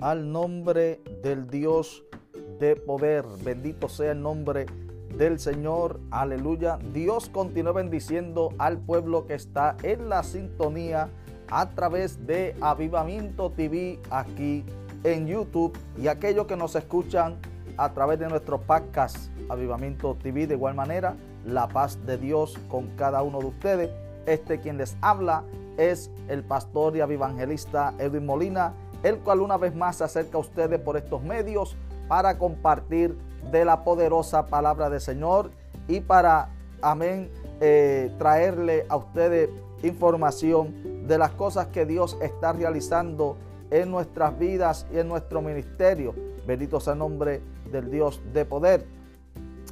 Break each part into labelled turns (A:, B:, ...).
A: al nombre del Dios de poder. Bendito sea el nombre del Señor. Aleluya. Dios continúa bendiciendo al pueblo que está en la sintonía a través de Avivamiento TV aquí en YouTube y aquellos que nos escuchan a través de nuestro podcast Avivamiento TV de igual manera. La paz de Dios con cada uno de ustedes. Este quien les habla es el pastor y evangelista Edwin Molina, el cual una vez más se acerca a ustedes por estos medios para compartir de la poderosa palabra del Señor y para, amén, eh, traerle a ustedes información de las cosas que Dios está realizando en nuestras vidas y en nuestro ministerio. Bendito sea el nombre del Dios de poder.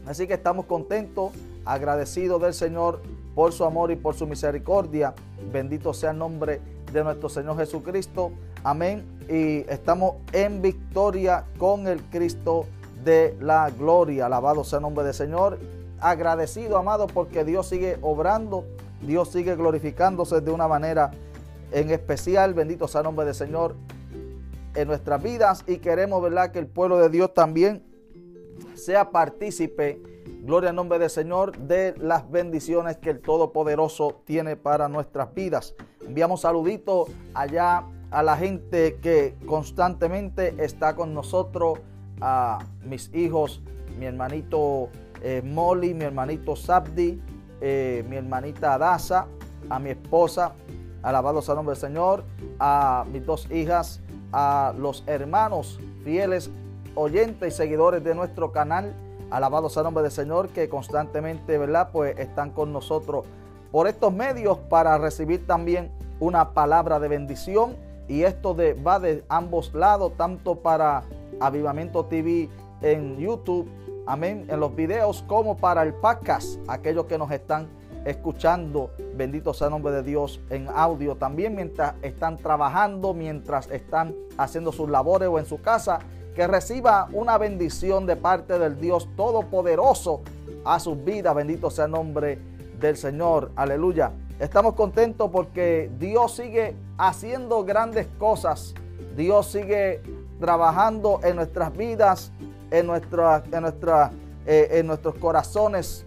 A: Así que estamos contentos, agradecidos del Señor por su amor y por su misericordia. Bendito sea el nombre de nuestro Señor Jesucristo. Amén. Y estamos en victoria con el Cristo de la gloria. Alabado sea el nombre del Señor. Agradecido, amado, porque Dios sigue obrando. Dios sigue glorificándose de una manera en especial. Bendito sea el nombre del Señor en nuestras vidas. Y queremos, ¿verdad?, que el pueblo de Dios también sea partícipe Gloria al nombre del Señor de las bendiciones que el Todopoderoso tiene para nuestras vidas. Enviamos saluditos allá a la gente que constantemente está con nosotros, a mis hijos, mi hermanito eh, Molly, mi hermanito Sabdi, eh, mi hermanita Adasa, a mi esposa, alabado sea el nombre del Señor, a mis dos hijas, a los hermanos fieles oyentes y seguidores de nuestro canal Alabado sea el nombre del Señor que constantemente, ¿verdad? Pues están con nosotros por estos medios para recibir también una palabra de bendición. Y esto va de ambos lados, tanto para Avivamiento TV en YouTube, amén, en los videos, como para el podcast, aquellos que nos están escuchando, bendito sea el nombre de Dios, en audio también mientras están trabajando, mientras están haciendo sus labores o en su casa que reciba una bendición de parte del Dios Todopoderoso a sus vidas. Bendito sea el nombre del Señor. Aleluya. Estamos contentos porque Dios sigue haciendo grandes cosas. Dios sigue trabajando en nuestras vidas, en, nuestra, en, nuestra, eh, en nuestros corazones.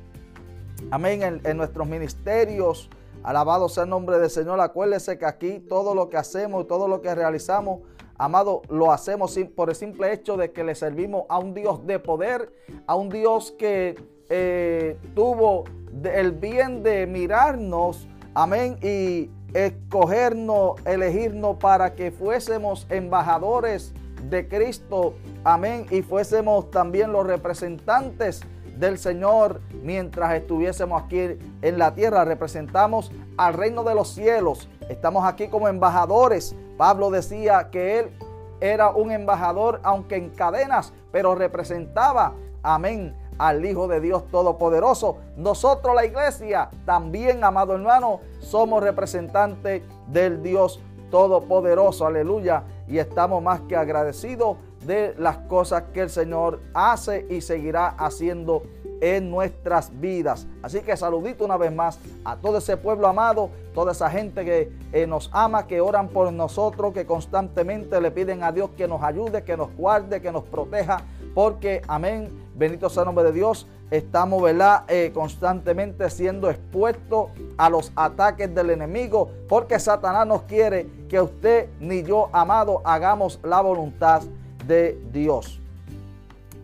A: Amén. En, en nuestros ministerios. Alabado sea el nombre del Señor. Acuérdese que aquí todo lo que hacemos, todo lo que realizamos Amado, lo hacemos por el simple hecho de que le servimos a un Dios de poder, a un Dios que eh, tuvo el bien de mirarnos, amén, y escogernos, elegirnos para que fuésemos embajadores de Cristo, amén, y fuésemos también los representantes del Señor mientras estuviésemos aquí en la tierra. Representamos al reino de los cielos. Estamos aquí como embajadores. Pablo decía que él era un embajador, aunque en cadenas, pero representaba, amén, al Hijo de Dios Todopoderoso. Nosotros, la iglesia, también, amado hermano, somos representantes del Dios Todopoderoso. Aleluya. Y estamos más que agradecidos de las cosas que el Señor hace y seguirá haciendo en nuestras vidas. Así que saludito una vez más a todo ese pueblo amado, toda esa gente que eh, nos ama, que oran por nosotros, que constantemente le piden a Dios que nos ayude, que nos guarde, que nos proteja, porque amén, bendito sea el nombre de Dios, estamos ¿verdad? Eh, constantemente siendo expuestos a los ataques del enemigo, porque Satanás nos quiere que usted ni yo, amado, hagamos la voluntad de Dios.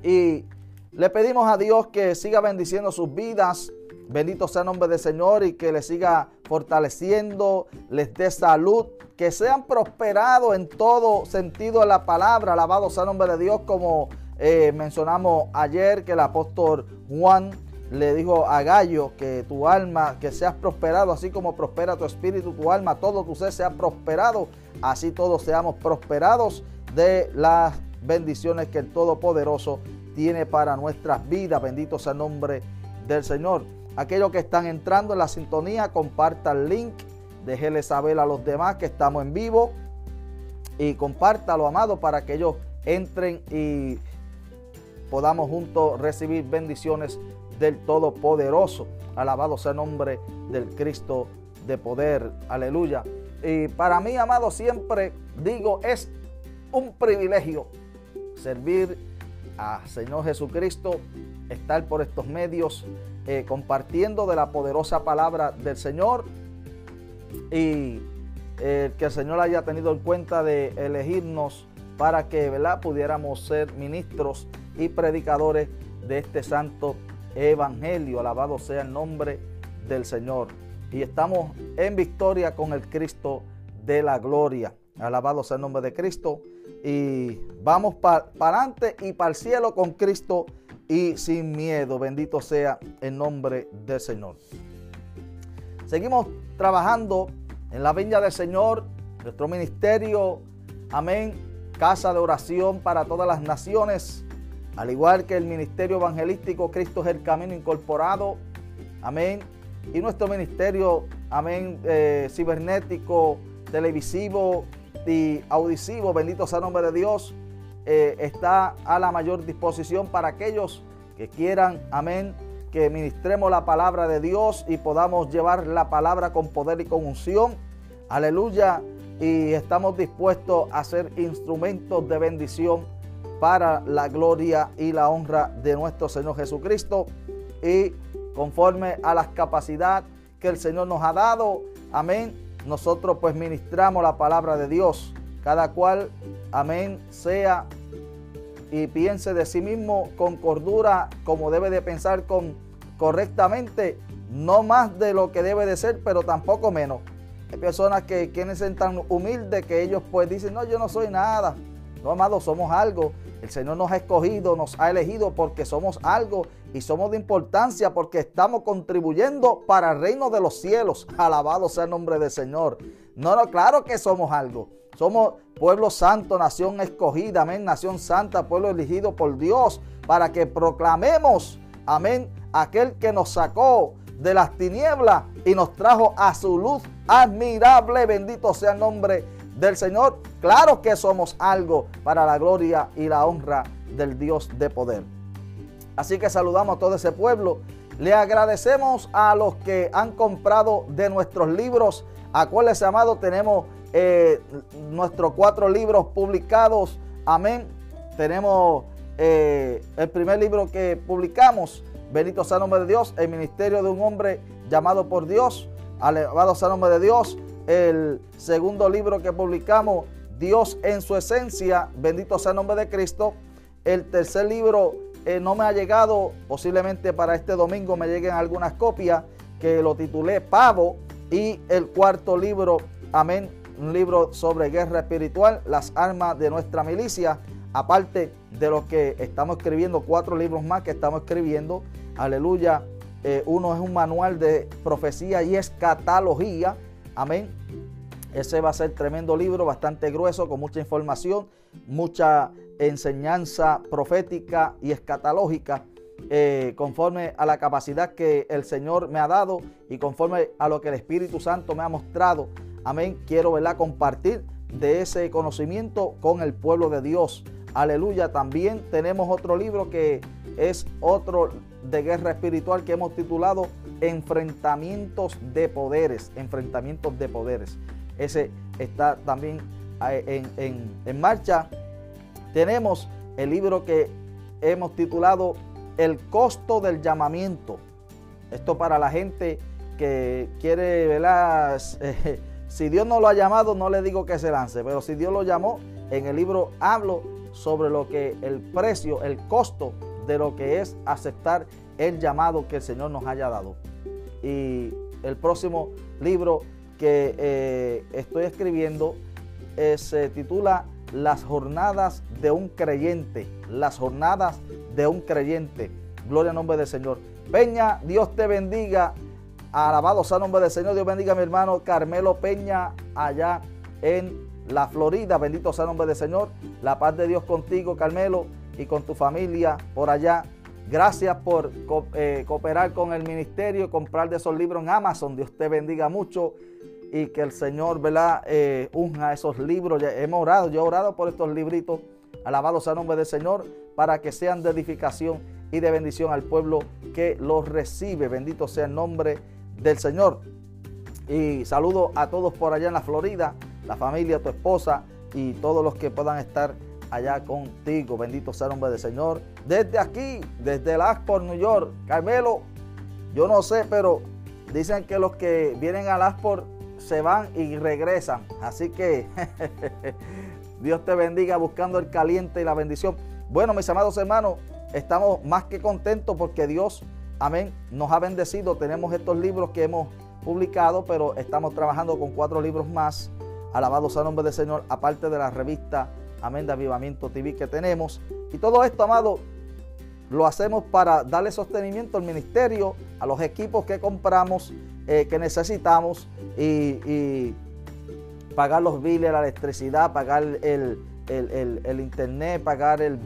A: Y le pedimos a Dios que siga bendiciendo sus vidas. Bendito sea el nombre del Señor y que les siga fortaleciendo, les dé salud, que sean prosperados en todo sentido de la palabra. Alabado sea el nombre de Dios, como eh, mencionamos ayer, que el apóstol Juan le dijo a Gallo que tu alma, que seas prosperado, así como prospera tu espíritu, tu alma, todo tu ser sea prosperado, así todos seamos prosperados de las bendiciones que el Todopoderoso tiene para nuestras vidas. Bendito sea el nombre del Señor. Aquellos que están entrando en la sintonía, comparta el link, déjele saber a los demás que estamos en vivo y compártalo, amado, para que ellos entren y podamos juntos recibir bendiciones del Todopoderoso. Alabado sea el nombre del Cristo de poder. Aleluya. Y para mí, amado, siempre digo, es un privilegio servir a Señor Jesucristo, estar por estos medios eh, compartiendo de la poderosa palabra del Señor y eh, que el Señor haya tenido en cuenta de elegirnos para que ¿verdad? pudiéramos ser ministros y predicadores de este santo evangelio. Alabado sea el nombre del Señor. Y estamos en victoria con el Cristo de la gloria. Alabado sea el nombre de Cristo. Y vamos para adelante y para el cielo con Cristo y sin miedo. Bendito sea el nombre del Señor. Seguimos trabajando en la viña del Señor, nuestro ministerio, amén, casa de oración para todas las naciones, al igual que el ministerio evangelístico Cristo es el camino incorporado, amén, y nuestro ministerio, amén, eh, cibernético, televisivo y auditivo, bendito sea el nombre de Dios, eh, está a la mayor disposición para aquellos que quieran, amén, que ministremos la palabra de Dios y podamos llevar la palabra con poder y con unción. Aleluya. Y estamos dispuestos a ser instrumentos de bendición para la gloria y la honra de nuestro Señor Jesucristo. Y conforme a las capacidades que el Señor nos ha dado, amén, nosotros pues ministramos la palabra de Dios. Cada cual, amén, sea y piense de sí mismo con cordura, como debe de pensar con correctamente, no más de lo que debe de ser, pero tampoco menos. Hay personas que quieren ser tan humildes que ellos pues dicen, no, yo no soy nada. No, amados, somos algo. El Señor nos ha escogido, nos ha elegido porque somos algo y somos de importancia porque estamos contribuyendo para el reino de los cielos. Alabado sea el nombre del Señor. No, no, claro que somos algo. Somos pueblo santo, nación escogida, amén, nación santa, pueblo elegido por Dios, para que proclamemos, amén, aquel que nos sacó de las tinieblas y nos trajo a su luz admirable, bendito sea el nombre del Señor. Claro que somos algo para la gloria y la honra del Dios de poder. Así que saludamos a todo ese pueblo. Le agradecemos a los que han comprado de nuestros libros. Acuérdense, amado, tenemos eh, nuestros cuatro libros publicados. Amén. Tenemos eh, el primer libro que publicamos, Benito sea nombre de Dios, el ministerio de un hombre llamado por Dios. Alabado sea nombre de Dios. El segundo libro que publicamos, Dios en su esencia, bendito sea el nombre de Cristo. El tercer libro eh, no me ha llegado, posiblemente para este domingo me lleguen algunas copias, que lo titulé Pavo. Y el cuarto libro, amén, un libro sobre guerra espiritual, las armas de nuestra milicia, aparte de lo que estamos escribiendo, cuatro libros más que estamos escribiendo, aleluya. Eh, uno es un manual de profecía y escatología, amén. Ese va a ser tremendo libro, bastante grueso, con mucha información, mucha enseñanza profética y escatológica, eh, conforme a la capacidad que el Señor me ha dado y conforme a lo que el Espíritu Santo me ha mostrado Amén. Quiero ¿verdad? compartir de ese conocimiento con el pueblo de Dios. Aleluya. También tenemos otro libro que es otro de guerra espiritual que hemos titulado Enfrentamientos de Poderes. Enfrentamientos de Poderes. Ese está también eh, en, en marcha. Tenemos el libro que hemos titulado El costo del llamamiento. Esto para la gente que quiere, ¿verdad? Si Dios no lo ha llamado, no le digo que se lance, pero si Dios lo llamó, en el libro hablo sobre lo que el precio, el costo de lo que es aceptar el llamado que el Señor nos haya dado. Y el próximo libro que eh, estoy escribiendo eh, se titula Las jornadas de un creyente. Las jornadas de un creyente. Gloria al nombre del Señor. Peña, Dios te bendiga. Alabado sea el nombre del Señor. Dios bendiga a mi hermano Carmelo Peña allá en la Florida. Bendito sea el nombre del Señor. La paz de Dios contigo, Carmelo, y con tu familia por allá. Gracias por eh, cooperar con el ministerio, comprar de esos libros en Amazon. Dios te bendiga mucho y que el Señor, ¿verdad? Eh, unja esos libros. Ya hemos orado, yo he orado por estos libritos. Alabado sea el nombre del Señor para que sean de edificación y de bendición al pueblo que los recibe. Bendito sea el nombre del Señor. Y saludo a todos por allá en la Florida, la familia, tu esposa, y todos los que puedan estar allá contigo. Bendito sea el nombre del Señor. Desde aquí, desde el Asport, New York. Carmelo, yo no sé, pero dicen que los que vienen al Asport se van y regresan. Así que Dios te bendiga buscando el caliente y la bendición. Bueno, mis amados hermanos, estamos más que contentos porque Dios, amén, nos ha bendecido. Tenemos estos libros que hemos publicado, pero estamos trabajando con cuatro libros más. Alabados al nombre del Señor, aparte de la revista Amén de Avivamiento TV que tenemos. Y todo esto, amado, lo hacemos para darle sostenimiento al ministerio, a los equipos que compramos, eh, que necesitamos y, pagar los biles, la electricidad, pagar el, internet, pagar el,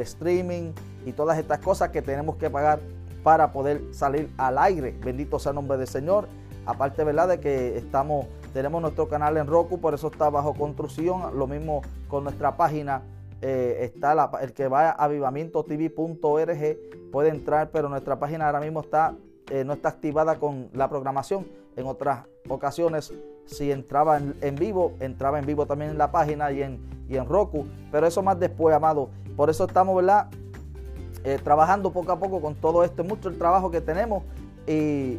A: streaming y todas estas cosas que tenemos que pagar para poder salir al aire. Bendito sea el nombre del Señor. Aparte, ¿verdad? De que estamos, tenemos nuestro canal en Roku, por eso está bajo construcción. Lo mismo con nuestra página. Eh, está el que va a avivamientotv.org puede entrar, pero nuestra página ahora mismo está, eh, no está activada con la programación. En otras ocasiones, si entraba en, vivo, entraba en vivo también en la página y en, y en Roku. Pero eso más después, amado. Por eso estamos, ¿verdad? Eh, trabajando poco a poco con todo esto. Es mucho el trabajo que tenemos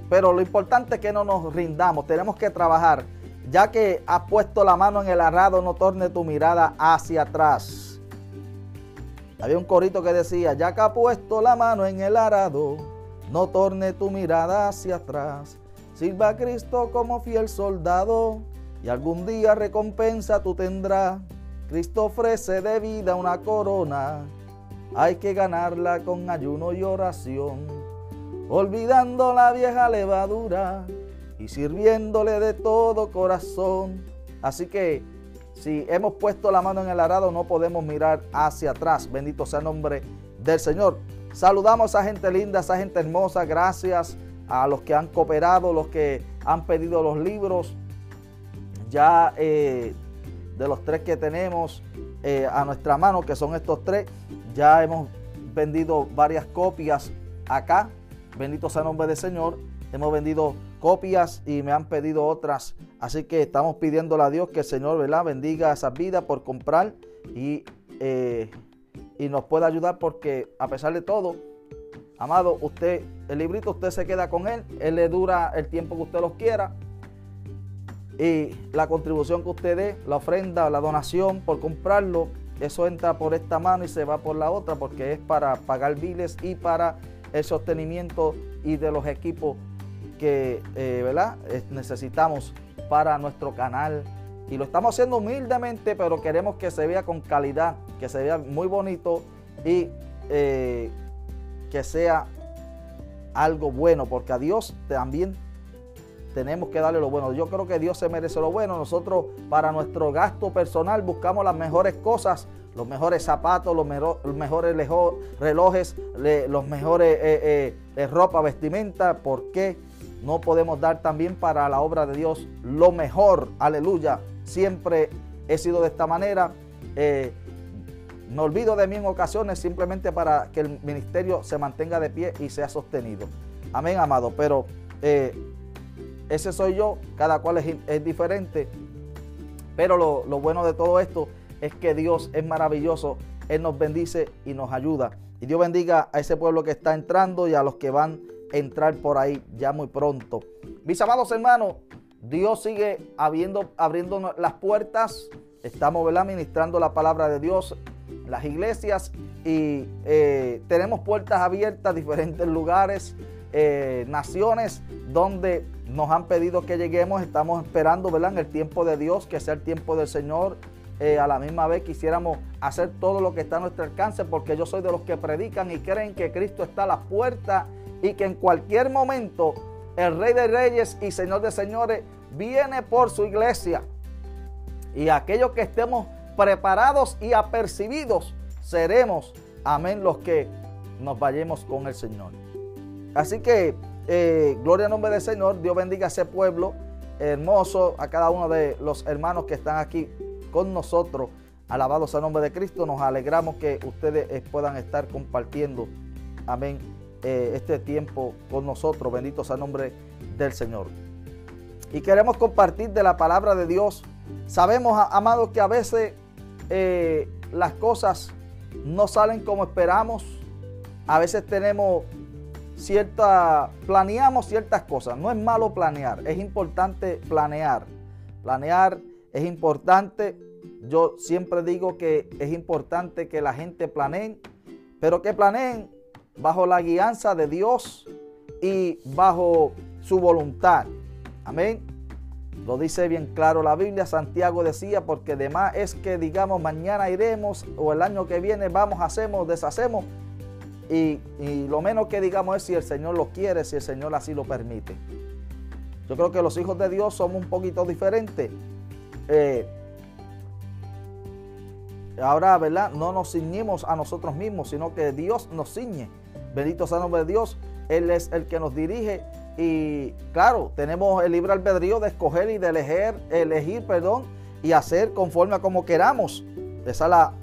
A: pero lo importante es que no nos rindamos, tenemos que trabajar. Ya que has puesto la mano en el arado, no torne tu mirada hacia atrás. Había un corito que decía, ya que has puesto la mano en el arado, no torne tu mirada hacia atrás. Sirva a Cristo como fiel soldado y algún día recompensa tú tendrás. Cristo ofrece de vida una corona, hay que ganarla con ayuno y oración olvidando la vieja levadura y sirviéndole de todo corazón. Así que si hemos puesto la mano en el arado no podemos mirar hacia atrás. Bendito sea el nombre del Señor. Saludamos a gente linda, a esa gente hermosa. Gracias a los que han cooperado, los que han pedido los libros. Ya eh, de los tres que tenemos eh, a nuestra mano, que son estos tres, ya hemos vendido varias copias acá Bendito sea el nombre del Señor. Hemos vendido copias y me han pedido otras. Así que estamos pidiéndole a Dios que el Señor ¿verdad? bendiga esas vidas por comprar y, eh, y nos pueda ayudar porque a pesar de todo, amado, usted, el librito usted se queda con él. Él le dura el tiempo que usted los quiera. Y la contribución que usted dé, la ofrenda, la donación por comprarlo, eso entra por esta mano y se va por la otra porque es para pagar biles y para el sostenimiento y de los equipos que eh, ¿verdad? necesitamos para nuestro canal. Y lo estamos haciendo humildemente, pero queremos que se vea con calidad, que se vea muy bonito y eh, que sea algo bueno, porque a Dios también tenemos que darle lo bueno. Yo creo que Dios se merece lo bueno. Nosotros para nuestro gasto personal buscamos las mejores cosas los mejores zapatos, los, mejores relojes, los mejores eh, eh, ropa, vestimenta. ¿Por qué no podemos dar también para la obra de Dios lo mejor? Aleluya. Siempre he sido de esta manera. me olvido de mí en ocasiones simplemente para que el ministerio se mantenga de pie y sea sostenido. Amén, amado. Pero ese soy yo, cada cual es, diferente. Pero lo, lo bueno de todo esto es que Dios es maravilloso, Él nos bendice y nos ayuda. Y Dios bendiga a ese pueblo que está entrando y a los que van entrar por ahí ya muy pronto. Mis amados hermanos, Dios sigue abriendo, abriendo las puertas. Estamos ¿verdad? ministrando la palabra de Dios las iglesias y eh, tenemos puertas abiertas, diferentes lugares, eh, naciones donde nos han pedido que lleguemos. Estamos esperando ¿verdad? en el tiempo de Dios, que sea el tiempo del Señor eh, a la misma vez quisiéramos hacer todo lo que está a nuestro alcance porque yo soy de los que predican y creen que Cristo está a la puerta y que en cualquier momento el Rey de Reyes y Señor de Señores viene por su iglesia. Y aquellos que estemos preparados y apercibidos seremos, amén, los que nos vayamos con el Señor. Así que, eh, gloria al nombre del Señor, Dios bendiga a ese pueblo hermoso, a cada uno de los hermanos que están aquí con nosotros. Alabado sea el nombre de Cristo. Nos alegramos que ustedes puedan estar compartiendo, amén, eh, este tiempo con nosotros. Bendito sea el nombre del Señor. Y queremos compartir de la palabra de Dios Sabemos, amados, que a veces eh, las cosas no salen como esperamos. A veces tenemos cierta, planeamos ciertas cosas. No es malo planear, es importante planear. Planear es importante. Yo siempre digo que es importante que la gente planee, pero que planeen bajo la guianza de Dios y bajo su voluntad. Amén. Lo dice bien claro la Biblia. Santiago decía, porque demás es que digamos mañana iremos o el año que viene vamos, hacemos, deshacemos. Y, lo menos que digamos es si el Señor lo quiere, si el Señor así lo permite. Yo creo que los hijos de Dios somos un poquito diferentes. Eh, ahora, ¿verdad? No nos ciñimos a nosotros mismos, sino que Dios nos ciñe. Bendito sea el nombre de Dios. Él es el que nos dirige. Y claro, tenemos el libre albedrío de escoger y de elegir, elegir, perdón, y hacer conforme a como queramos. Esa es la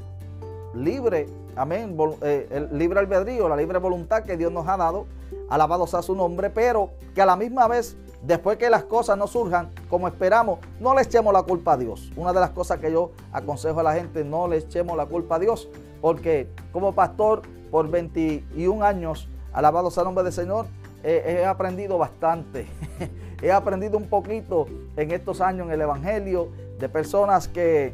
A: libre, amén, eh, el libre albedrío, la libre voluntad que Dios nos ha dado. Alabado sea su nombre, pero que a la misma vez después que las cosas no surjan como esperamos, no le echemos la culpa a Dios. Una de las cosas que yo aconsejo a la gente, no le echemos la culpa a Dios, porque como pastor por 21 años, alabado sea el nombre del Señor, he aprendido bastante. he aprendido un poquito en estos años en el Evangelio de personas que,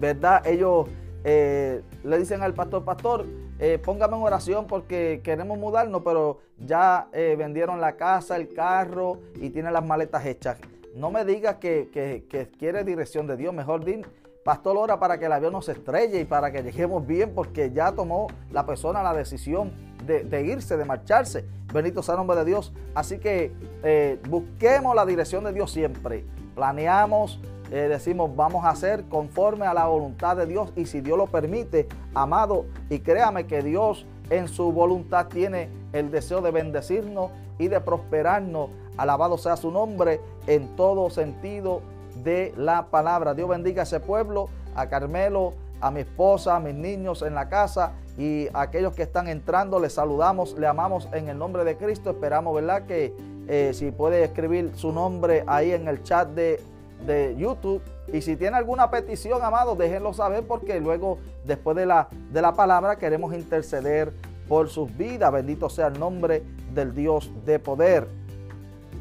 A: ¿verdad? Ellos eh, le dicen al pastor, pastor, eh, póngame en oración porque queremos mudarnos, pero ya eh, vendieron la casa, el carro y tienen las maletas hechas. No me digas que, que, quiere dirección de Dios, mejor di, pastor, ora para que el avión no se estrelle y para que lleguemos bien, porque ya tomó la persona la decisión de, irse, de marcharse. Bendito sea el nombre de Dios. Así que eh, busquemos la dirección de Dios siempre. Planeamos, eh, decimos vamos a hacer conforme a la voluntad de Dios y si Dios lo permite, amado, y créame que Dios en su voluntad tiene el deseo de bendecirnos y de prosperarnos. Alabado sea su nombre en todo sentido de la palabra. Dios bendiga a ese pueblo, a Carmelo, a mi esposa, a mis niños en la casa y a aquellos que están entrando. Les saludamos, le amamos en el nombre de Cristo. Esperamos, ¿verdad? Que eh, si puede escribir su nombre ahí en el chat de de YouTube. Y si tiene alguna petición, amado, déjenlo saber porque luego, después de la, de la palabra, queremos interceder por sus vidas. Bendito sea el nombre del Dios de poder.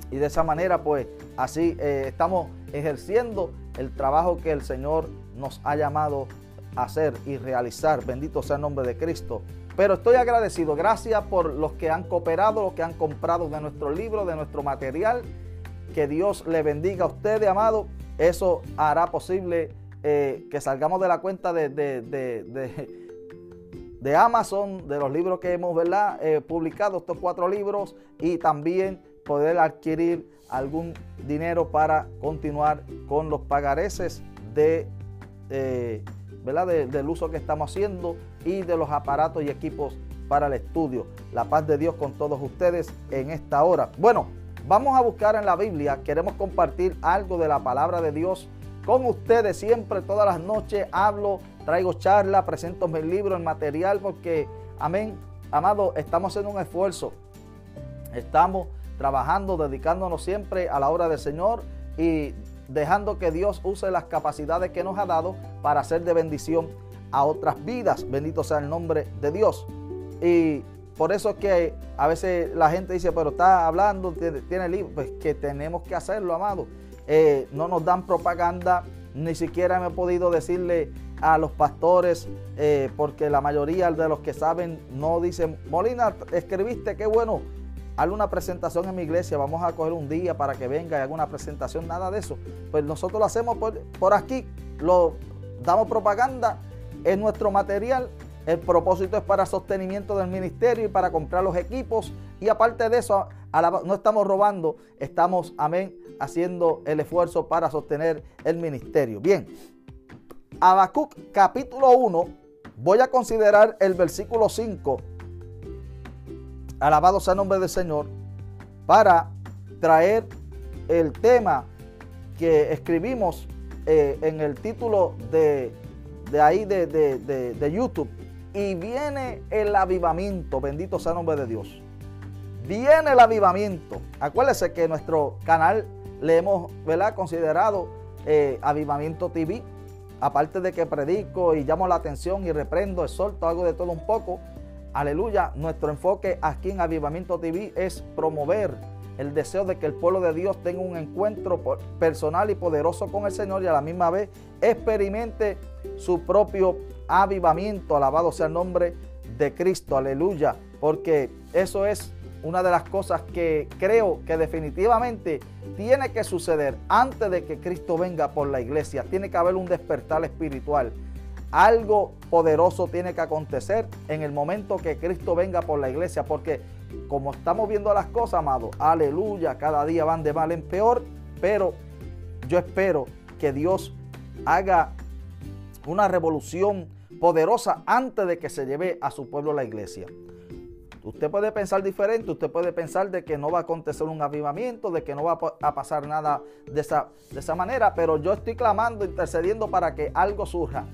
A: Y de esa manera, pues, así eh, estamos ejerciendo el trabajo que el Señor nos ha llamado a hacer y realizar. Bendito sea el nombre de Cristo. Pero estoy agradecido. Gracias por los que han cooperado, los que han comprado de nuestro libro, de nuestro material que Dios le bendiga a ustedes, amado. Eso hará posible eh, que salgamos de la cuenta de, de, Amazon, de los libros que hemos ¿verdad? Eh, publicado, estos cuatro libros, y también poder adquirir algún dinero para continuar con los pagareces de, eh, ¿verdad? del uso que estamos haciendo y de los aparatos y equipos para el estudio. La paz de Dios con todos ustedes en esta hora. Bueno, Vamos a buscar en la Biblia, queremos compartir algo de la palabra de Dios con ustedes siempre, todas las noches hablo, traigo charla, presento mi libro, el material, porque, amén, amado, estamos haciendo un esfuerzo, estamos trabajando, dedicándonos siempre a la obra del Señor y dejando que Dios use las capacidades que nos ha dado para hacer de bendición a otras vidas. Bendito sea el nombre de Dios. Y por eso es que a veces la gente dice, pero está hablando, tiene, libro. Pues que tenemos que hacerlo, amado. Eh, no nos dan propaganda, ni siquiera me he podido decirle a los pastores, eh, porque la mayoría de los que saben no dicen, Molina, escribiste, qué bueno, hazle una presentación en mi iglesia, vamos a coger un día para que venga y haga una presentación, nada de eso. Pues nosotros lo hacemos por, por aquí, lo damos propaganda, es nuestro material el propósito es para sostenimiento del ministerio y para comprar los equipos. Y aparte de eso, no estamos robando, estamos, amén, haciendo el esfuerzo para sostener el ministerio. Bien, Habacuc capítulo 1, voy a considerar el versículo 5. Alabado sea el nombre del Señor, para traer el tema que escribimos eh, en el título de, de ahí de, de YouTube y viene el avivamiento. Bendito sea el nombre de Dios. Viene el avivamiento. Acuérdese que nuestro canal le hemos ¿verdad? considerado eh, Avivamiento TV. Aparte de que predico y llamo la atención y reprendo, exhorto, hago de todo un poco. Aleluya, nuestro enfoque aquí en Avivamiento TV es promover el deseo de que el pueblo de Dios tenga un encuentro personal y poderoso con el Señor y a la misma vez experimente su propio avivamiento. Alabado sea el nombre de Cristo, aleluya, porque eso es una de las cosas que creo que definitivamente tiene que suceder antes de que Cristo venga por la iglesia. Tiene que haber un despertar espiritual. Algo poderoso tiene que acontecer en el momento que Cristo venga por la iglesia, porque como estamos viendo las cosas, amado, aleluya, cada día van de mal en peor, pero yo espero que Dios haga una revolución poderosa antes de que se lleve a su pueblo la iglesia. Usted puede pensar diferente, usted puede pensar de que no va a acontecer un avivamiento, de que no va a pasar nada de esa, de esa manera, pero yo estoy clamando, intercediendo para que algo surja.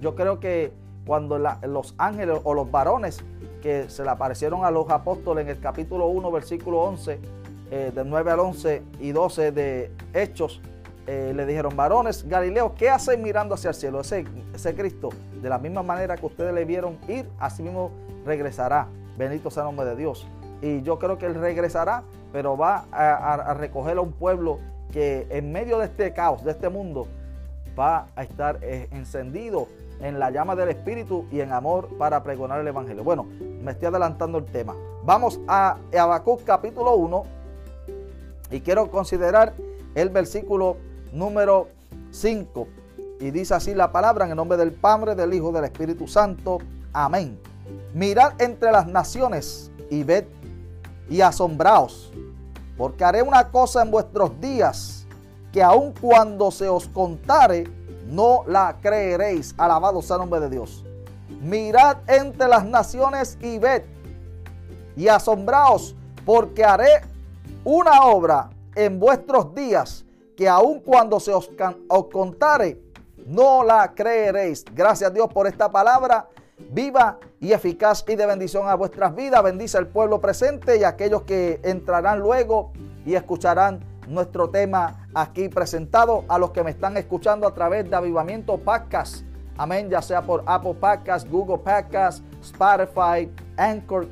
A: Yo creo que cuando los ángeles o los varones que se le aparecieron a los apóstoles en el capítulo 1, versículo 11, eh, del 9 al 11 y 12 de Hechos, eh, le dijeron, varones Galileo, ¿qué hacen mirando hacia el cielo? Ese, ese Cristo, de la misma manera que ustedes le vieron ir, así mismo regresará. Bendito sea el nombre de Dios. Y yo creo que Él regresará, pero va a, recoger a un pueblo que en medio de este caos, de este mundo, va a estar eh, encendido en la llama del Espíritu y en amor para pregonar el Evangelio. Bueno, me estoy adelantando el tema. Vamos a Habacuc capítulo 1 y quiero considerar el versículo número 5. Y dice así la palabra en el nombre del Padre, del Hijo, del Espíritu Santo. Amén. Mirad entre las naciones y ved y asombraos, porque haré una cosa en vuestros días que aun cuando se os contare, no la creeréis. Alabado sea el nombre de Dios. Mirad entre las naciones y ved y asombraos, porque haré una obra en vuestros días que aun cuando se os, os contare, no la creeréis. Gracias a Dios por esta palabra viva y eficaz y de bendición a vuestras vidas. Bendice al pueblo presente y a aquellos que entrarán luego y escucharán nuestro tema aquí presentado. A los que me están escuchando a través de Avivamiento Podcast. Amén, ya sea por Apple Podcast, Google Podcast, Spotify, Anchor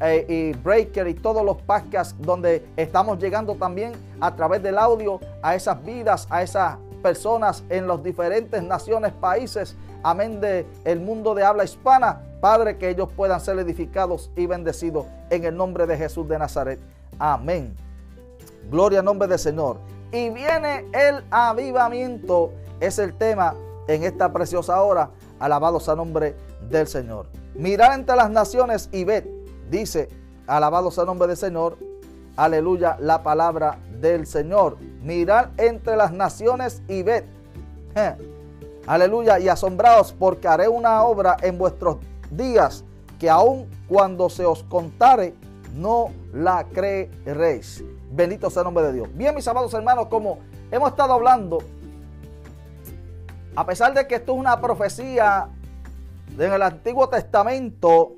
A: eh, y Breaker y todos los podcasts donde estamos llegando también a través del audio a esas vidas, a esas personas en las diferentes naciones, países amén, de el mundo de habla hispana. Padre, que ellos puedan ser edificados y bendecidos en el nombre de Jesús de Nazaret. Amén. Gloria al nombre del Señor. Y viene el avivamiento. Es el tema en esta preciosa hora. Alabados a nombre del Señor. Mirad entre las naciones y ved. Dice, alabados a nombre del Señor. Aleluya, la palabra del Señor. Mirad entre las naciones y ved. Aleluya. Y asombrados porque haré una obra en vuestros días que aun cuando se os contare, no la creeréis. Bendito sea el nombre de Dios. Bien, mis amados hermanos, como hemos estado hablando, a pesar de que esto es una profecía en el Antiguo Testamento,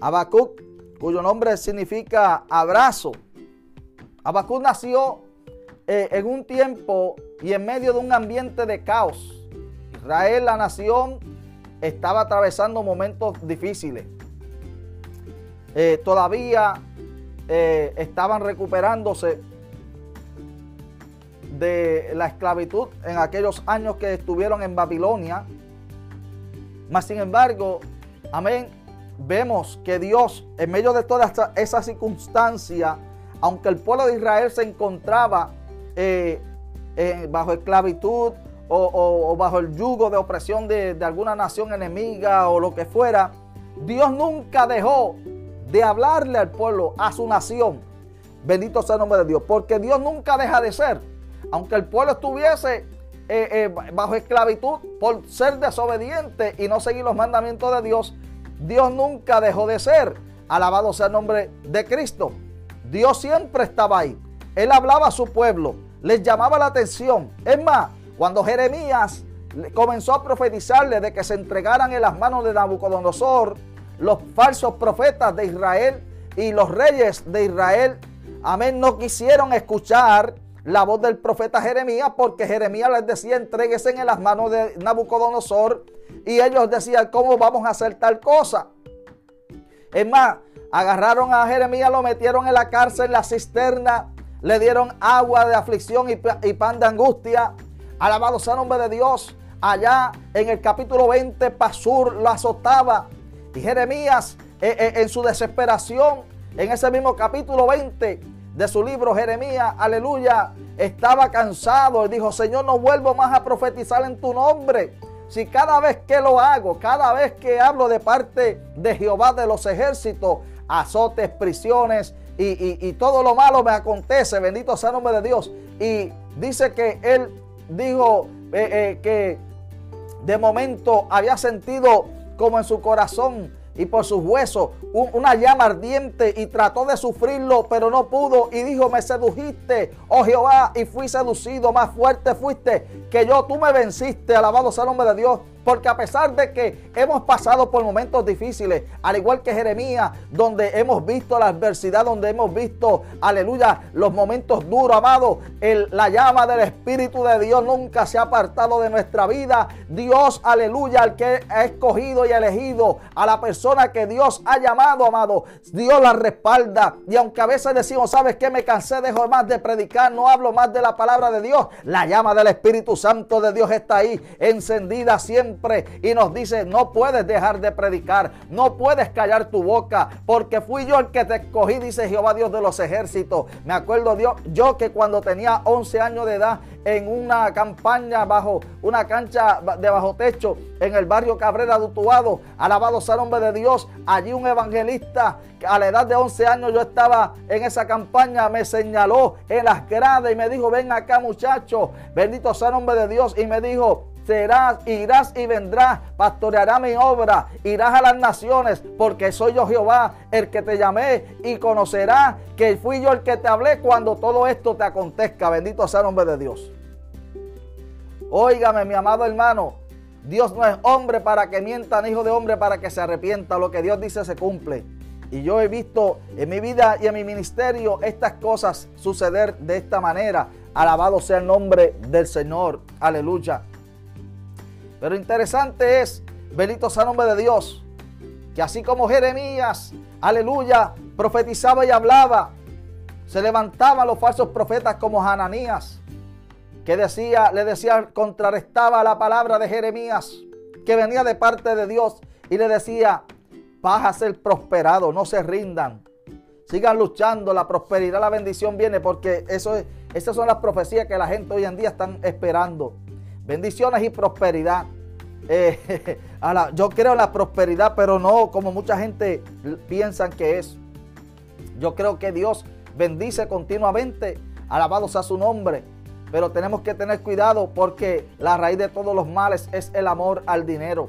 A: Habacuc, cuyo nombre significa abrazo, Habacuc nació eh, en un tiempo y en medio de un ambiente de caos. Israel, la nación, estaba atravesando momentos difíciles. Eh, todavía eh, estaban recuperándose de la esclavitud en aquellos años que estuvieron en Babilonia. Mas sin embargo, amén, vemos que Dios, en medio de toda esa circunstancia, aunque el pueblo de Israel se encontraba eh, eh, bajo esclavitud o, bajo el yugo de opresión de, alguna nación enemiga o lo que fuera, Dios nunca dejó de hablarle al pueblo, a su nación. Bendito sea el nombre de Dios, porque Dios nunca deja de ser. Aunque el pueblo estuviese eh, bajo esclavitud por ser desobediente y no seguir los mandamientos de Dios, Dios nunca dejó de ser. Alabado sea el nombre de Cristo. Dios siempre estaba ahí. Él hablaba a su pueblo, les llamaba la atención. Es más, cuando Jeremías comenzó a profetizarle de que se entregaran en las manos de Nabucodonosor, los falsos profetas de Israel y los reyes de Israel, amén, no quisieron escuchar la voz del profeta Jeremías, porque Jeremías les decía, entregues en las manos de Nabucodonosor, y ellos decían, ¿cómo vamos a hacer tal cosa? Es más, agarraron a Jeremías, lo metieron en la cárcel, en la cisterna, le dieron agua de aflicción y, pan de angustia. Alabado sea el nombre de Dios. Allá en el capítulo 20, Pasur lo azotaba. Y Jeremías, eh, eh, en su desesperación, en ese mismo capítulo 20 de su libro, Jeremías, aleluya, estaba cansado. Y dijo, Señor, no vuelvo más a profetizar en tu nombre. Si cada vez que lo hago, cada vez que hablo de parte de Jehová de los ejércitos, azotes, prisiones, y, todo lo malo me acontece, bendito sea el nombre de Dios. Y dice que él dijo eh, que de momento había sentido como en su corazón y por sus huesos una llama ardiente y trató de sufrirlo, pero no pudo. Y dijo, me sedujiste, oh Jehová, y fui seducido, más fuerte fuiste que yo, tú me venciste, alabado sea el nombre de Dios. Porque a pesar de que hemos pasado por momentos difíciles, al igual que Jeremías, donde hemos visto la adversidad, donde hemos visto, aleluya, los momentos duros, amado, la llama del Espíritu de Dios nunca se ha apartado de nuestra vida. Dios, aleluya, al que ha escogido y elegido, a la persona que Dios ha llamado, amado, Dios la respalda. Y aunque a veces decimos, ¿sabes qué? Me cansé, dejo más de predicar, no hablo más de la palabra de Dios. La llama del Espíritu Santo de Dios está ahí, encendida siempre y nos dice, no puedes dejar de predicar, no puedes callar tu boca, porque fui yo el que te escogí, dice Jehová Dios de los ejércitos. Me acuerdo Dios, yo que cuando tenía 11 años de edad, en una campaña bajo una cancha de bajo techo en el barrio Cabrera de. Alabado sea el nombre de Dios. Allí un evangelista a la edad de 11 años yo estaba en esa campaña, me señaló en las gradas y me dijo, ven acá muchacho, bendito sea el nombre de Dios. Y me dijo, serás, irás y vendrás, pastoreará mi obra, irás a las naciones, porque soy yo Jehová, el que te llamé y conocerás que fui yo el que te hablé cuando todo esto te acontezca. Bendito sea el nombre de Dios. Óigame, mi amado hermano, Dios no es hombre para que mienta, ni hijo de hombre para que se arrepienta. Lo que Dios dice se cumple. Y yo he visto en mi vida y en mi ministerio estas cosas suceder de esta manera. Alabado sea el nombre del Señor. Aleluya. Pero interesante es, bendito sea nombre de Dios, que así como Jeremías, aleluya, profetizaba y hablaba, se levantaban los falsos profetas como Hananías, que decía, le decía, contrarrestaba la palabra de Jeremías, que venía de parte de Dios, y le decía, vas a ser prosperado, no se rindan. Sigan luchando, la prosperidad, la bendición viene, porque eso es, esas son las profecías que la gente hoy en día están esperando bendiciones y prosperidad. Eh, yo creo en la prosperidad, pero no como mucha gente piensa que es. Yo creo que Dios bendice continuamente, alabado sea su nombre. Pero tenemos que tener cuidado porque la raíz de todos los males es el amor al dinero.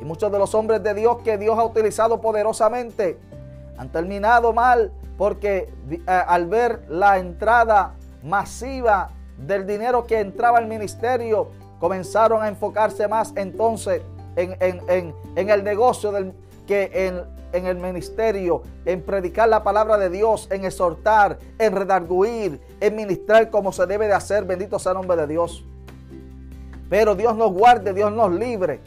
A: Y muchos de los hombres de Dios que Dios ha utilizado poderosamente han terminado mal porque eh, al ver la entrada masiva del dinero que entraba al ministerio, comenzaron a enfocarse más entonces en, el negocio del, que en, en, el ministerio, en predicar la palabra de Dios, en exhortar, en redarguir, en ministrar como se debe de hacer. Bendito sea el nombre de Dios. Pero Dios nos guarde, Dios nos libre.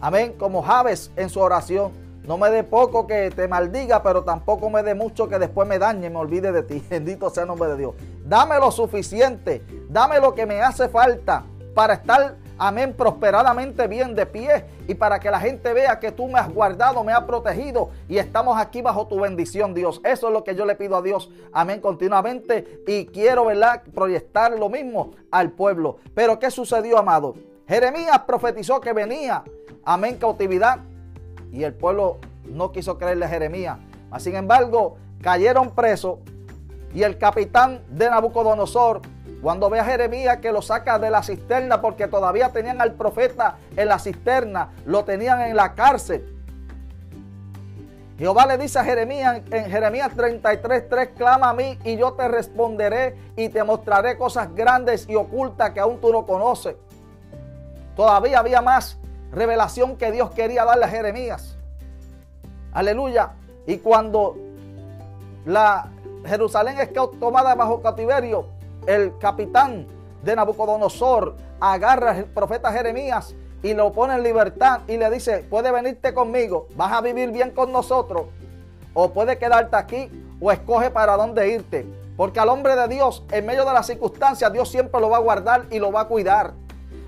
A: Amén. Como Javes en su oración. No me dé poco que te maldiga, pero tampoco me dé mucho que después me dañe y me olvide de ti. Bendito sea el nombre de Dios. Dame lo suficiente. Dame lo que me hace falta para estar, amén, prosperadamente bien de pie y para que la gente vea que tú me has guardado, me has protegido y estamos aquí bajo tu bendición, Dios. Eso es lo que yo le pido a Dios, amén, continuamente y quiero, ¿verdad?, proyectar lo mismo al pueblo. Pero ¿qué sucedió, amado? Jeremías profetizó que venía, amén, cautividad y el pueblo no quiso creerle a Jeremías. Sin embargo, cayeron presos y el capitán de Nabucodonosor, cuando ve a Jeremías que lo saca de la cisterna porque todavía tenían al profeta en la cisterna, lo tenían en la cárcel. Jehová le dice a Jeremías en Jeremías 33:3, clama a mí y yo te responderé y te mostraré cosas grandes y ocultas que aún tú no conoces. Todavía había más revelación que Dios quería darle a Jeremías. Aleluya. Y cuando la Jerusalén es tomada bajo cautiverio, el capitán de Nabucodonosor agarra al profeta Jeremías y lo pone en libertad y le dice, puede venirte conmigo, vas a vivir bien con nosotros, o puede quedarte aquí, o escoge para dónde irte. Porque al hombre de Dios, en medio de las circunstancias, Dios siempre lo va a guardar y lo va a cuidar.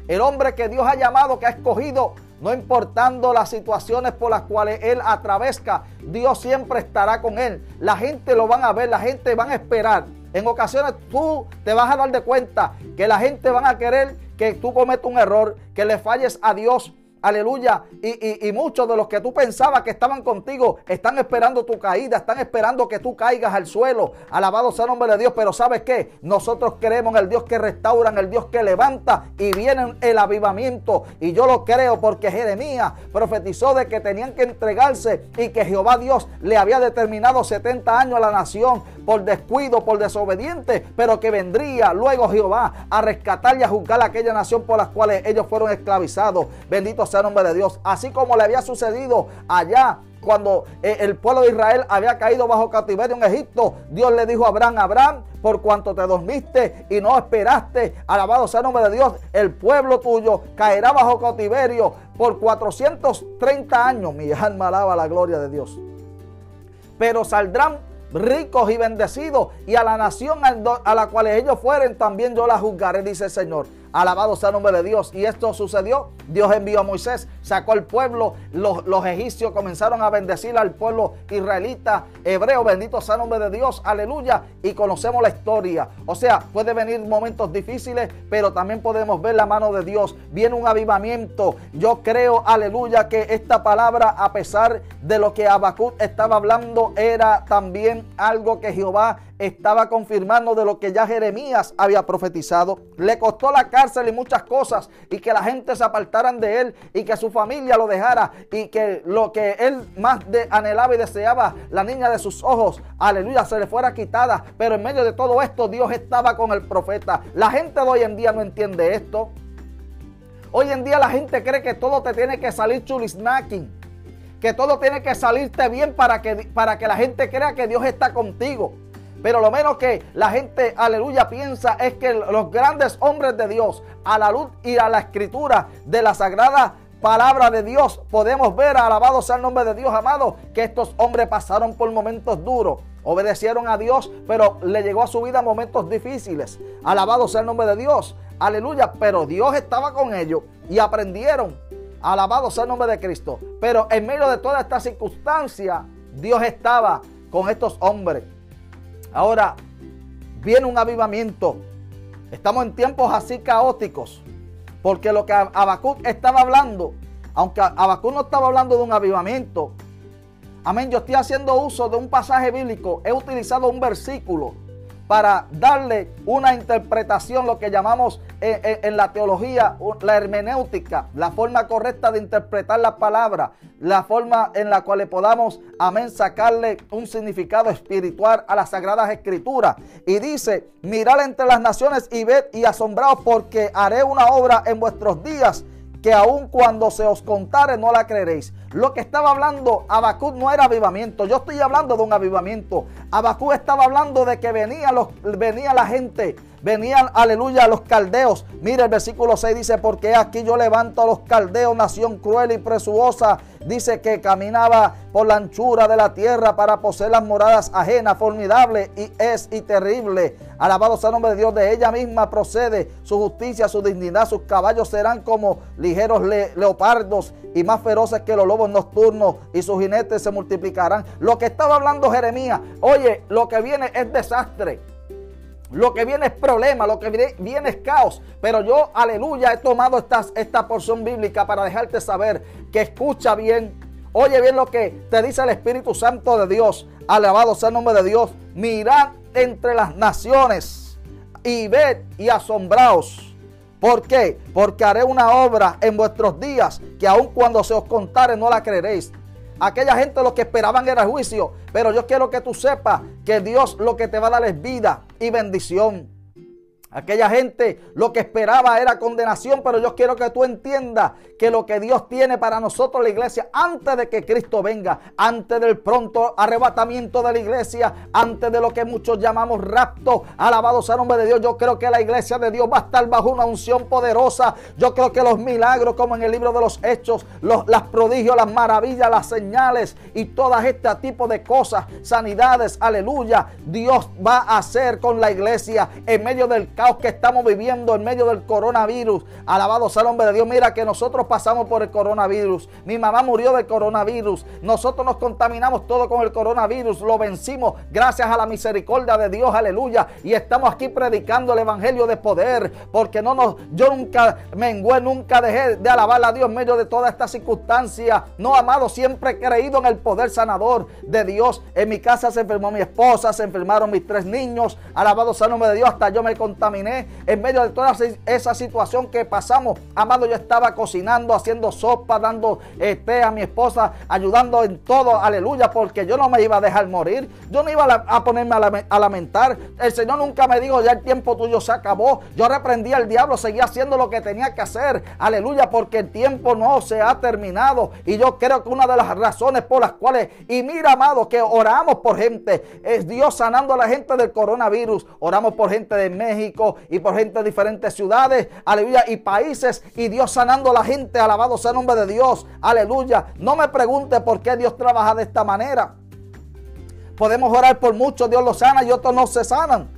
A: El hombre que Dios ha llamado, que ha escogido, no importando las situaciones por las cuales él atravesca, Dios siempre estará con él. La gente lo van a ver, la gente van a esperar. En ocasiones tú te vas a dar de cuenta que la gente van a querer que tú cometas un error, que le falles a Dios, Aleluya. Y, muchos de los que tú pensabas que estaban contigo están esperando tu caída, están esperando que tú caigas al suelo. Alabado sea el nombre de Dios. Pero ¿sabes qué? Nosotros creemos en el Dios que restaura, en el Dios que levanta y viene el avivamiento. Y yo lo creo porque Jeremías profetizó de que tenían que entregarse y que Jehová Dios le había determinado 70 años a la nación por descuido, por desobediente, pero que vendría luego Jehová a rescatar y a juzgar a aquella nación por las cuales ellos fueron esclavizados. Bendito sea el nombre de Dios. Así como le había sucedido allá cuando eh, el pueblo de Israel había caído bajo cautiverio en Egipto, Dios le dijo a Abraham, Abraham, por cuanto te dormiste y no esperaste, alabado sea el nombre de Dios, el pueblo tuyo caerá bajo cautiverio por 430 años. Mi alma alaba la gloria de Dios. Pero saldrán ricos y bendecidos, y a la nación a la cual ellos fueren también yo la juzgaré, dice el Señor. Alabado sea el nombre de Dios. Y esto sucedió. Dios envió a Moisés, sacó al pueblo. Los, los, egipcios comenzaron a bendecir al pueblo israelita, hebreo. Bendito sea el nombre de Dios. Aleluya. Y conocemos la historia. O sea, puede venir momentos difíciles, pero también podemos ver la mano de Dios. Viene un avivamiento. Yo creo, aleluya, que esta palabra, a pesar de lo que Habacuc estaba hablando, era también algo que Jehová estaba confirmando de lo que ya Jeremías había profetizado. Le costó la cárcel y muchas cosas y que la gente se apartaran de él y que su familia lo dejara y que lo que él más anhelaba y deseaba, la niña de sus ojos, aleluya, se le fuera quitada. Pero en medio de todo esto Dios estaba con el profeta. La gente de hoy en día no entiende esto. Hoy en día la gente cree que todo te tiene que salir chulisnacking. Que todo tiene que salirte bien para que, para que la gente crea que Dios está contigo. Pero lo menos que la gente, aleluya, piensa es que los grandes hombres de Dios, a la luz y a la escritura de la sagrada palabra de Dios, podemos ver, alabado sea el nombre de Dios, amado, que estos hombres pasaron por momentos duros. Obedecieron a Dios, pero le llegó a su vida momentos difíciles. Alabado sea el nombre de Dios. Aleluya. Pero Dios estaba con ellos y aprendieron. Alabado sea el nombre de Cristo. Pero en medio de toda esta circunstancia, Dios estaba con estos hombres. Ahora viene un avivamiento. Estamos en tiempos así caóticos. Porque lo que Habacuc estaba hablando, aunque Habacuc no estaba hablando de un avivamiento, amén, yo estoy haciendo uso de un pasaje bíblico, he utilizado un versículo para darle una interpretación, lo que llamamos en, la teología la hermenéutica, la forma correcta de interpretar la palabra, la forma en la cual le podamos, amén, sacarle un significado espiritual a las sagradas escrituras. Y dice, mirad entre las naciones y ved y asombraos porque haré una obra en vuestros días que aun cuando se os contare no la creeréis. Lo que estaba hablando Abacú no era avivamiento. Yo estoy hablando de un avivamiento. Abacú estaba hablando de que venía, los, venía la gente Venían, aleluya, los caldeos. Mira el versículo 6 dice, porque aquí yo levanto a los caldeos, nación cruel y presuosa. Dice que caminaba por la anchura de la tierra para poseer las moradas ajenas, formidable y es y terrible. Alabado sea el nombre de Dios, de ella misma procede su justicia, su dignidad. Sus caballos serán como ligeros leopardos y más feroces que los lobos nocturnos y sus jinetes se multiplicarán. Lo que estaba hablando Jeremías, oye, lo que viene es desastre. Lo que viene es problema, lo que viene, es caos. Pero yo, aleluya, he tomado esta, esta porción bíblica para dejarte saber que escucha bien. Oye bien lo que te dice el Espíritu Santo de Dios. Alabado sea el nombre de Dios. Mirad entre las naciones y ved y asombraos. ¿Por qué? Porque haré una obra en vuestros días que aun cuando se os contare no la creeréis. Aquella gente lo que esperaban era juicio. Pero yo quiero que tú sepas que Dios lo que te va a dar es vida y bendición. Aquella gente lo que esperaba era condenación, pero yo quiero que tú entiendas que lo que Dios tiene para nosotros la iglesia antes de que Cristo venga, antes del pronto arrebatamiento de la iglesia, antes de lo que muchos llamamos rapto, alabado sea el nombre de Dios, yo creo que la iglesia de Dios va a estar bajo una unción poderosa. Yo creo que los milagros como en el libro de los hechos, los, las prodigios, las maravillas, las señales y todas este tipo de cosas, sanidades, aleluya, Dios va a hacer con la iglesia en medio del que estamos viviendo en medio del coronavirus. Alabado sea el nombre de Dios. Mira que nosotros pasamos por el coronavirus. Mi mamá murió del coronavirus. Nosotros nos contaminamos todo con el coronavirus. Lo vencimos gracias a la misericordia de Dios. Aleluya. Y estamos aquí predicando el evangelio de poder. Porque no nos, yo nunca mengué, nunca dejé de alabar a Dios en medio de toda esta circunstancia. No, amado, siempre he creído en el poder sanador de Dios. En mi casa se enfermó mi esposa, se enfermaron mis tres niños. Alabado sea el nombre de Dios. Hasta yo me contaminé en medio de toda esa situación que pasamos. Amado, yo estaba cocinando, haciendo sopa, dando té a mi esposa, ayudando en todo, aleluya, porque yo no me iba a dejar morir. Yo no iba a, ponerme a, lamentar. El Señor nunca me dijo, ya el tiempo tuyo se acabó. Yo reprendí al diablo, seguía haciendo lo que tenía que hacer. Aleluya, porque el tiempo no se ha terminado. Y yo creo que una de las razones por las cuales, y mira, amado, que oramos por gente, es Dios sanando a la gente del coronavirus. Oramos por gente de México y por gente de diferentes ciudades, aleluya, y países, y Dios sanando a la gente, alabado sea el nombre de Dios, aleluya. No me pregunte por qué Dios trabaja de esta manera. Podemos orar por muchos, Dios los sana y otros no se sanan.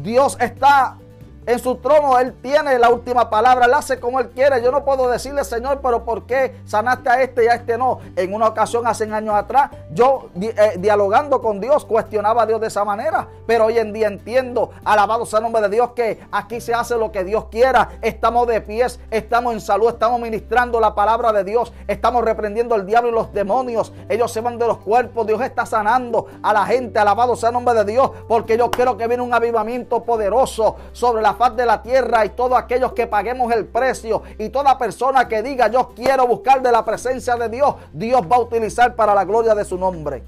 A: Dios está en su trono Él tiene la última palabra, Él hace como Él quiere. Yo no puedo decirle, Señor, pero ¿por qué sanaste a este y a este no? En una ocasión, hace años atrás, yo eh, dialogando con Dios, cuestionaba a Dios de esa manera. Pero hoy en día entiendo, alabado sea el nombre de Dios, que aquí se hace lo que Dios quiera. Estamos de pies, estamos en salud, estamos ministrando la palabra de Dios, estamos reprendiendo al diablo y los demonios. Ellos se van de los cuerpos, Dios está sanando a la gente, alabado sea el nombre de Dios, porque yo creo que viene un avivamiento poderoso sobre la faz de la tierra y todos aquellos que paguemos el precio y toda persona que diga yo quiero buscar de la presencia de Dios, Dios va a utilizar para la gloria de su nombre.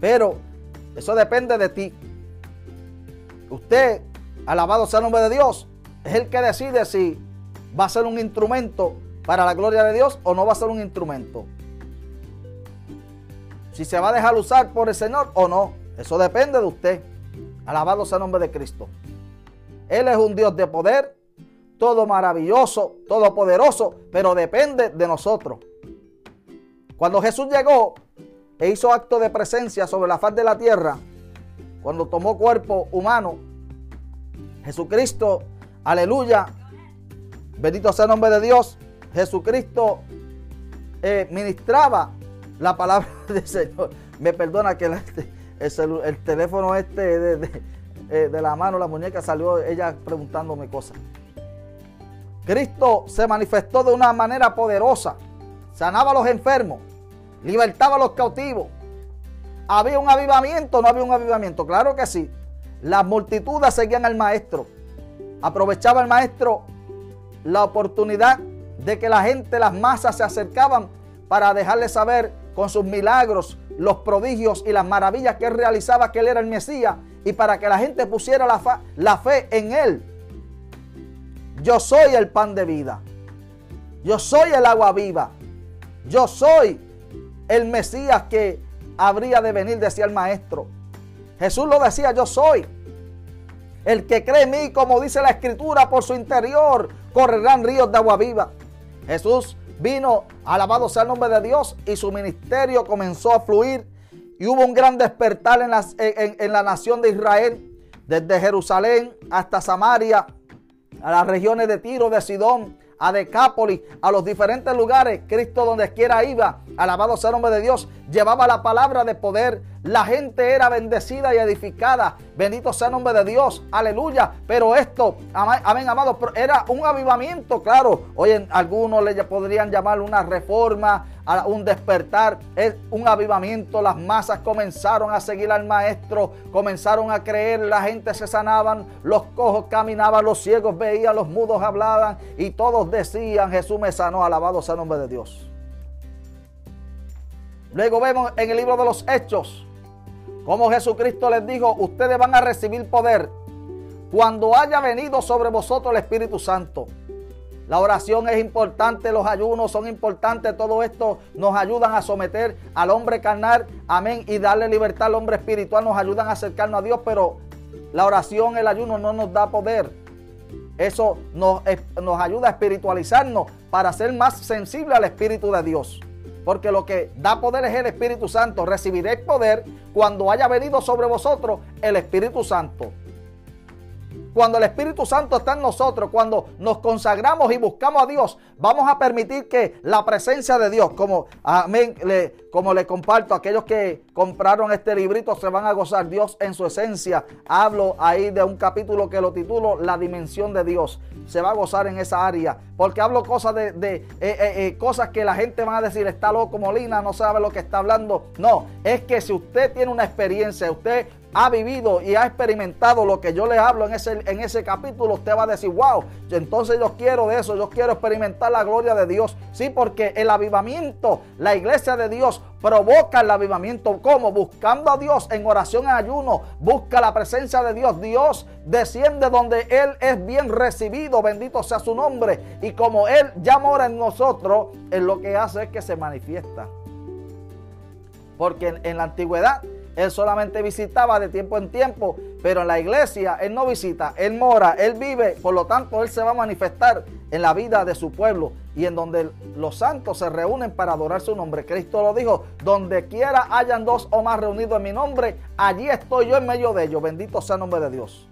A: Pero eso depende de ti. Usted, alabado sea el nombre de Dios, es el que decide si va a ser un instrumento para la gloria de Dios o no va a ser un instrumento. Si se va a dejar usar por el Señor o no. Eso depende de usted. Alabado sea el nombre de Cristo. Él es un Dios de poder, todo maravilloso, todopoderoso, pero depende de nosotros. Cuando Jesús llegó e hizo acto de presencia sobre la faz de la tierra, cuando tomó cuerpo humano, Jesucristo, aleluya, bendito sea el nombre de Dios, Jesucristo eh, ministraba la palabra del Señor. Me perdona que el, teléfono este de, eh, de la mano, la muñeca salió ella preguntándome cosas. Cristo se manifestó de una manera poderosa. Sanaba a los enfermos, libertaba a los cautivos. ¿Había un avivamiento? ¿No había un avivamiento? Claro que sí. Las multitudes seguían al maestro. Aprovechaba el maestro la oportunidad de que la gente, las masas se acercaban para dejarle saber con sus milagros, los prodigios y las maravillas que él realizaba que él era el Mesías y para que la gente pusiera la, fe en Él. Yo soy el pan de vida. Yo soy el agua viva. Yo soy el Mesías que habría de venir, decía el maestro. Jesús lo decía, yo soy. El que cree en mí, como dice la escritura, por su interior correrán ríos de agua viva. Jesús vino, alabado sea el nombre de Dios, y su ministerio comenzó a fluir y hubo un gran despertar en, en, la nación de Israel, desde Jerusalén hasta Samaria, a las regiones de Tiro, de Sidón, a Decápolis, a los diferentes lugares. Cristo donde quiera iba, alabado sea el nombre de Dios, llevaba la palabra de poder. La gente era bendecida y edificada. Bendito sea el nombre de Dios. Aleluya. Pero esto, amén, amados, era un avivamiento, claro. Hoy en algunos le podrían llamar una reforma, un despertar, es un avivamiento. Las masas comenzaron a seguir al maestro, comenzaron a creer, la gente se sanaban, los cojos caminaban, los ciegos veían, los mudos hablaban y todos decían, Jesús me sanó, alabado sea el nombre de Dios. Luego vemos en el libro de los Hechos cómo Jesucristo les dijo, ustedes van a recibir poder cuando haya venido sobre vosotros el Espíritu Santo. La oración es importante, los ayunos son importantes, todo esto nos ayudan a someter al hombre carnal, amén, y darle libertad al hombre espiritual, nos ayudan a acercarnos a Dios, pero la oración, el ayuno no nos da poder. Eso nos, nos ayuda a espiritualizarnos para ser más sensible al Espíritu de Dios. Porque lo que da poder es el Espíritu Santo. Recibiréis poder cuando haya venido sobre vosotros el Espíritu Santo. Cuando el Espíritu Santo está en nosotros, cuando nos consagramos y buscamos a Dios, vamos a permitir que la presencia de Dios, como, amén, le, como le comparto, aquellos que compraron este librito se van a gozar Dios en su esencia. Hablo ahí de un capítulo que lo titulo La dimensión de Dios. Se va a gozar en esa área. Porque hablo cosas de, eh, eh, eh, cosas que la gente va a decir, está loco Molina, no sabe lo que está hablando. No, es que si usted tiene una experiencia, usted ha vivido y ha experimentado lo que yo le hablo en ese, en ese capítulo, usted va a decir, wow, entonces yo quiero de eso, yo quiero experimentar la gloria de Dios. Sí, porque el avivamiento, la iglesia de Dios provoca el avivamiento. ¿Cómo? Buscando a Dios en oración y ayuno. Busca la presencia de Dios. Dios desciende donde Él es bien recibido. Bendito sea su nombre. Y como Él ya mora en nosotros, Él lo que hace es que se manifiesta. Porque en la antigüedad él solamente visitaba de tiempo en tiempo, pero en la iglesia Él no visita, Él mora, Él vive, por lo tanto Él se va a manifestar en la vida de su pueblo y en donde los santos se reúnen para adorar su nombre. Cristo lo dijo, donde quiera hayan dos o más reunidos en mi nombre, allí estoy yo en medio de ellos, bendito sea el nombre de Dios.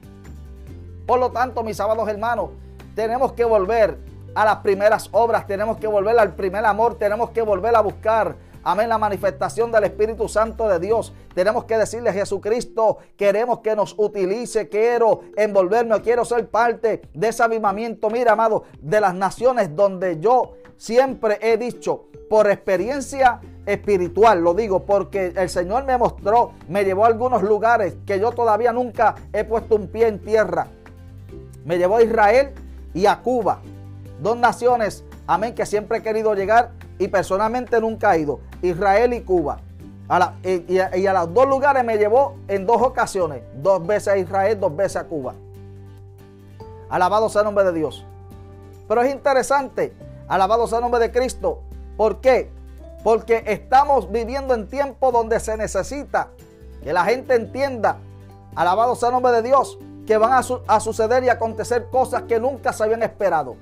A: Por lo tanto, mis sábados hermanos, tenemos que volver a las primeras obras, tenemos que volver al primer amor, tenemos que volver a buscar Amén, la manifestación del Espíritu Santo de Dios. Tenemos que decirle a Jesucristo, queremos que nos utilice, quiero envolverme, quiero ser parte de ese avivamiento. Mira, amado, de las naciones donde yo siempre he dicho, por experiencia espiritual, lo digo porque el Señor me mostró, me llevó a algunos lugares que yo todavía nunca he puesto un pie en tierra. Me llevó a Israel y a Cuba, dos naciones, amén, que siempre he querido llegar y personalmente nunca he ido. Israel y Cuba. y, a, los dos lugares me llevó en dos ocasiones. Dos veces a Israel, dos veces a Cuba. Alabado sea el nombre de Dios. Pero es interesante. Alabado sea el nombre de Cristo. ¿Por qué? Porque estamos viviendo en tiempos donde se necesita que la gente entienda, alabado sea el nombre de Dios, que van a, a suceder y acontecer cosas que nunca se habían esperado.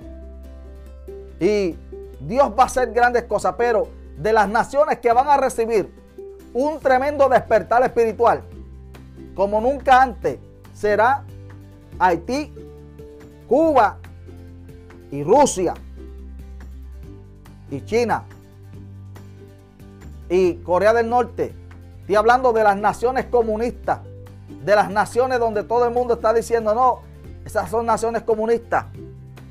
A: Y Dios va a hacer grandes cosas, pero de las naciones que van a recibir un tremendo despertar espiritual, como nunca antes, será Haití, Cuba y Rusia y China y Corea del Norte. Estoy hablando de las naciones comunistas, de las naciones donde todo el mundo está diciendo, no, esas son naciones comunistas,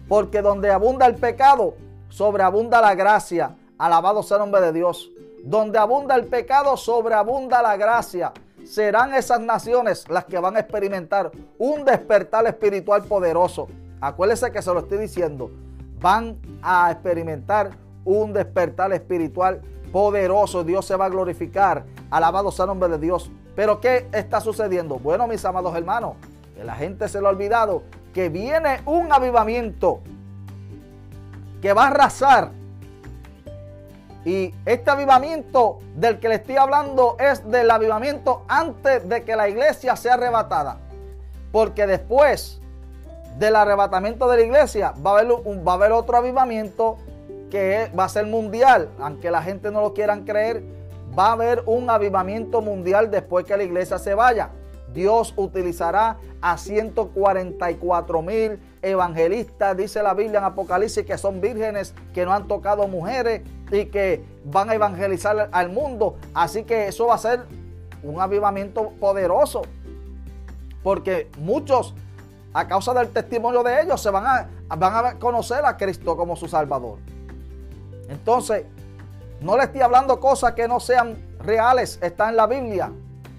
A: porque donde abunda el pecado, sobreabunda la gracia. Alabado sea el nombre de Dios. Donde abunda el pecado, sobreabunda la gracia. Serán esas naciones las que van a experimentar un despertar espiritual poderoso. Acuérdese que se lo estoy diciendo. Van a experimentar un despertar espiritual poderoso. Dios se va a glorificar. Alabado sea el nombre de Dios. Pero ¿qué está sucediendo? Bueno, mis amados hermanos, la gente se lo ha olvidado que viene un avivamiento que va a arrasar. Y este avivamiento del que le estoy hablando es del avivamiento antes de que la iglesia sea arrebatada. Porque después del arrebatamiento de la iglesia va a haber, va a haber otro avivamiento que va a ser mundial. Aunque la gente no lo quieran creer, va a haber un avivamiento mundial después que la iglesia se vaya. Dios utilizará a 144 mil evangelistas, dice la Biblia en Apocalipsis, que son vírgenes, que no han tocado mujeres y que van a evangelizar al mundo. Así que eso va a ser un avivamiento poderoso. Porque muchos, a causa del testimonio de ellos, se van a, van a conocer a Cristo como su Salvador. Entonces, no le estoy hablando cosas que no sean reales, está en la Biblia.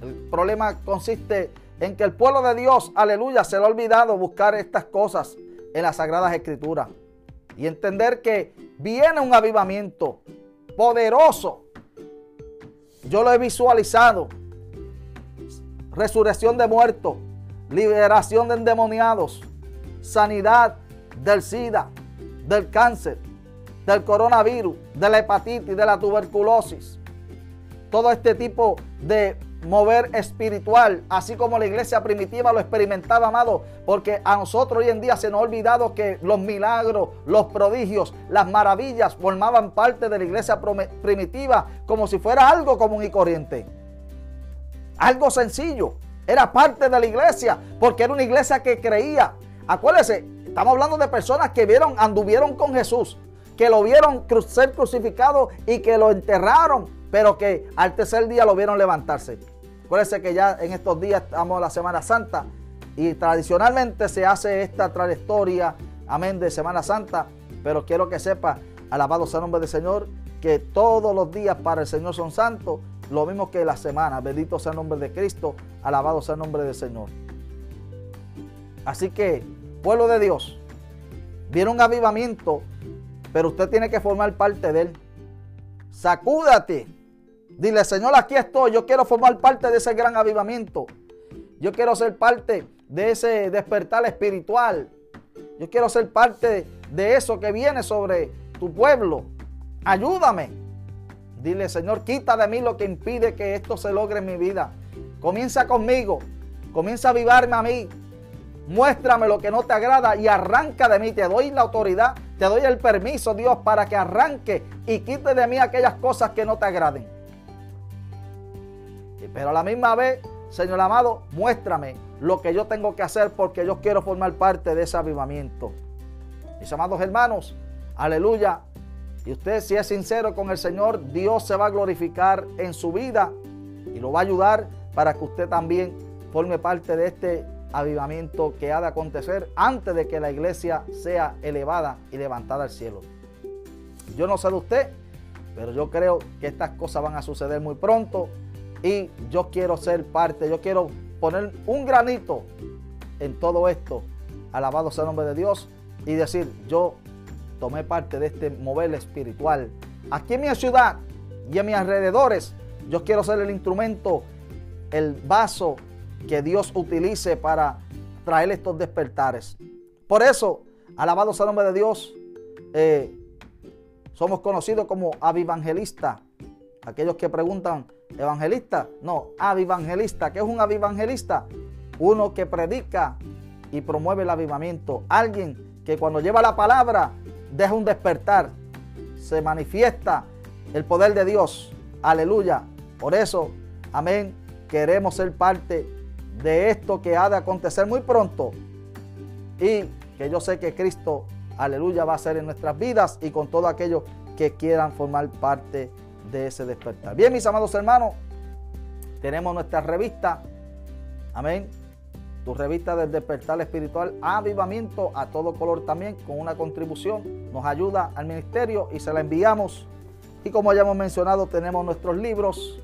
A: El problema consiste en que el pueblo de Dios, aleluya, se le ha olvidado buscar estas cosas en las Sagradas Escrituras. Y entender que viene un avivamiento poderoso. Yo lo he visualizado. Resurrección de muertos, liberación de endemoniados, sanidad del SIDA, del cáncer, del coronavirus, de la hepatitis, de la tuberculosis. Todo este tipo de mover espiritual, así como la iglesia primitiva lo experimentaba, amado, porque a nosotros hoy en día se nos ha olvidado que los milagros, los prodigios, las maravillas formaban parte de la iglesia primitiva como si fuera algo común y corriente. Algo sencillo, era parte de la iglesia, porque era una iglesia que creía. Acuérdense, estamos hablando de personas que vieron, anduvieron con Jesús, que lo vieron ser crucificado y que lo enterraron, pero que al tercer día lo vieron levantarse. Acuérdense que ya en estos días estamos en la Semana Santa y tradicionalmente se hace esta trayectoria, amén, de Semana Santa, pero quiero que sepa, alabado sea el nombre del Señor, que todos los días para el Señor son santos, lo mismo que la semana, bendito sea el nombre de Cristo, alabado sea el nombre del Señor. Así que, pueblo de Dios, viene un avivamiento, pero usted tiene que formar parte de él. Sacúdate Dile, Señor, aquí estoy. Yo quiero formar parte de ese gran avivamiento. Yo quiero ser parte de ese despertar espiritual. Yo quiero ser parte de eso que viene sobre tu pueblo. Ayúdame. Dile, Señor, quita de mí lo que impide que esto se logre en mi vida. Comienza conmigo. Comienza a avivarme a mí. Muéstrame lo que no te agrada y arranca de mí. Te doy la autoridad, te doy el permiso, Dios, para que arranque y quite de mí aquellas cosas que no te agraden. Pero a la misma vez, Señor amado, muéstrame lo que yo tengo que hacer porque yo quiero formar parte de ese avivamiento. Mis amados hermanos, aleluya. Y usted si es sincero con el Señor, Dios se va a glorificar en su vida y lo va a ayudar para que usted también forme parte de este avivamiento que ha de acontecer antes de que la iglesia sea elevada y levantada al cielo. Yo no sé de usted, pero yo creo que estas cosas van a suceder muy pronto y yo quiero ser parte, yo quiero poner un granito en todo esto. Alabado sea el nombre de Dios y decir, yo tomé parte de este mover espiritual. Aquí en mi ciudad y en mis alrededores, yo quiero ser el instrumento, el vaso que Dios utilice para traer estos despertares. Por eso, alabado sea el nombre de Dios, eh, somos conocidos como avivangelistas. Aquellos que preguntan, ¿evangelista? No, avivangelista. ¿Qué es un avivangelista? Uno que predica y promueve el avivamiento. Alguien que cuando lleva la palabra deja un despertar. Se manifiesta el poder de Dios. Aleluya. Por eso, amén, queremos ser parte de esto que ha de acontecer muy pronto. Y que yo sé que Cristo, aleluya, va a ser en nuestras vidas y con todo aquello que quieran formar parte de de ese despertar. Bien, mis amados hermanos, tenemos nuestra revista, amén, tu revista del despertar espiritual, avivamiento a todo color también, con una contribución, nos ayuda al ministerio y se la enviamos. Y como ya hemos mencionado, tenemos nuestros libros,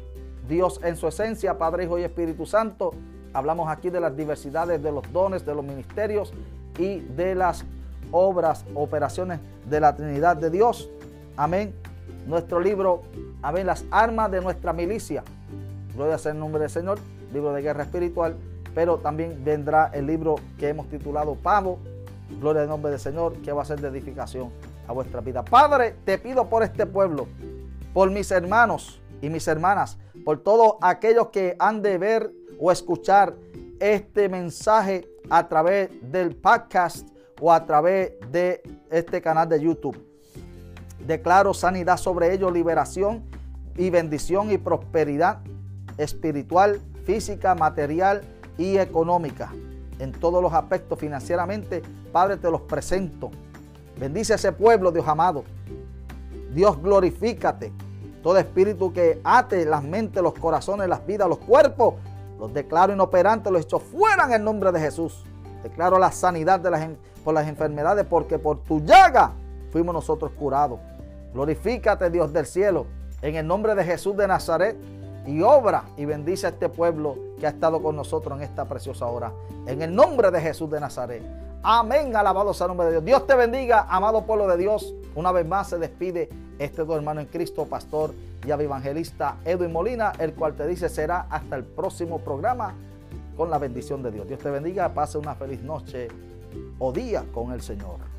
A: Dios en su esencia, Padre, Hijo y Espíritu Santo. Hablamos aquí de las diversidades de los dones, de los ministerios y de las obras, operaciones de la Trinidad de Dios. Amén nuestro libro, a ver, las armas de nuestra milicia. Gloria sea el nombre del Señor, libro de guerra espiritual, pero también vendrá el libro que hemos titulado Pavo, Gloria al nombre del Señor, que va a ser de edificación a vuestra vida. Padre, te pido por este pueblo, por mis hermanos y mis hermanas, por todos aquellos que han de ver o escuchar este mensaje a través del podcast o a través de este canal de YouTube. Declaro sanidad sobre ellos, liberación y bendición y prosperidad espiritual, física, material y económica. En todos los aspectos financieramente, Padre, te los presento. Bendice a ese pueblo, Dios amado. Dios, glorifícate. Todo espíritu que ate las mentes, los corazones, las vidas, los cuerpos, los declaro inoperantes, los echo fuera en el nombre de Jesús. Declaro la sanidad de las, por las enfermedades, porque por tu llaga fuimos nosotros curados. Glorifícate, Dios del cielo, en el nombre de Jesús de Nazaret y obra y bendice a este pueblo que ha estado con nosotros en esta preciosa hora. En el nombre de Jesús de Nazaret. Amén, alabado sea el nombre de Dios. Dios te bendiga, amado pueblo de Dios. Una vez más se despide este tu hermano en Cristo, pastor y evangelista Edwin Molina, el cual te dice será hasta el próximo programa. con la bendición de Dios. Dios te bendiga, pase una feliz noche o día con el Señor.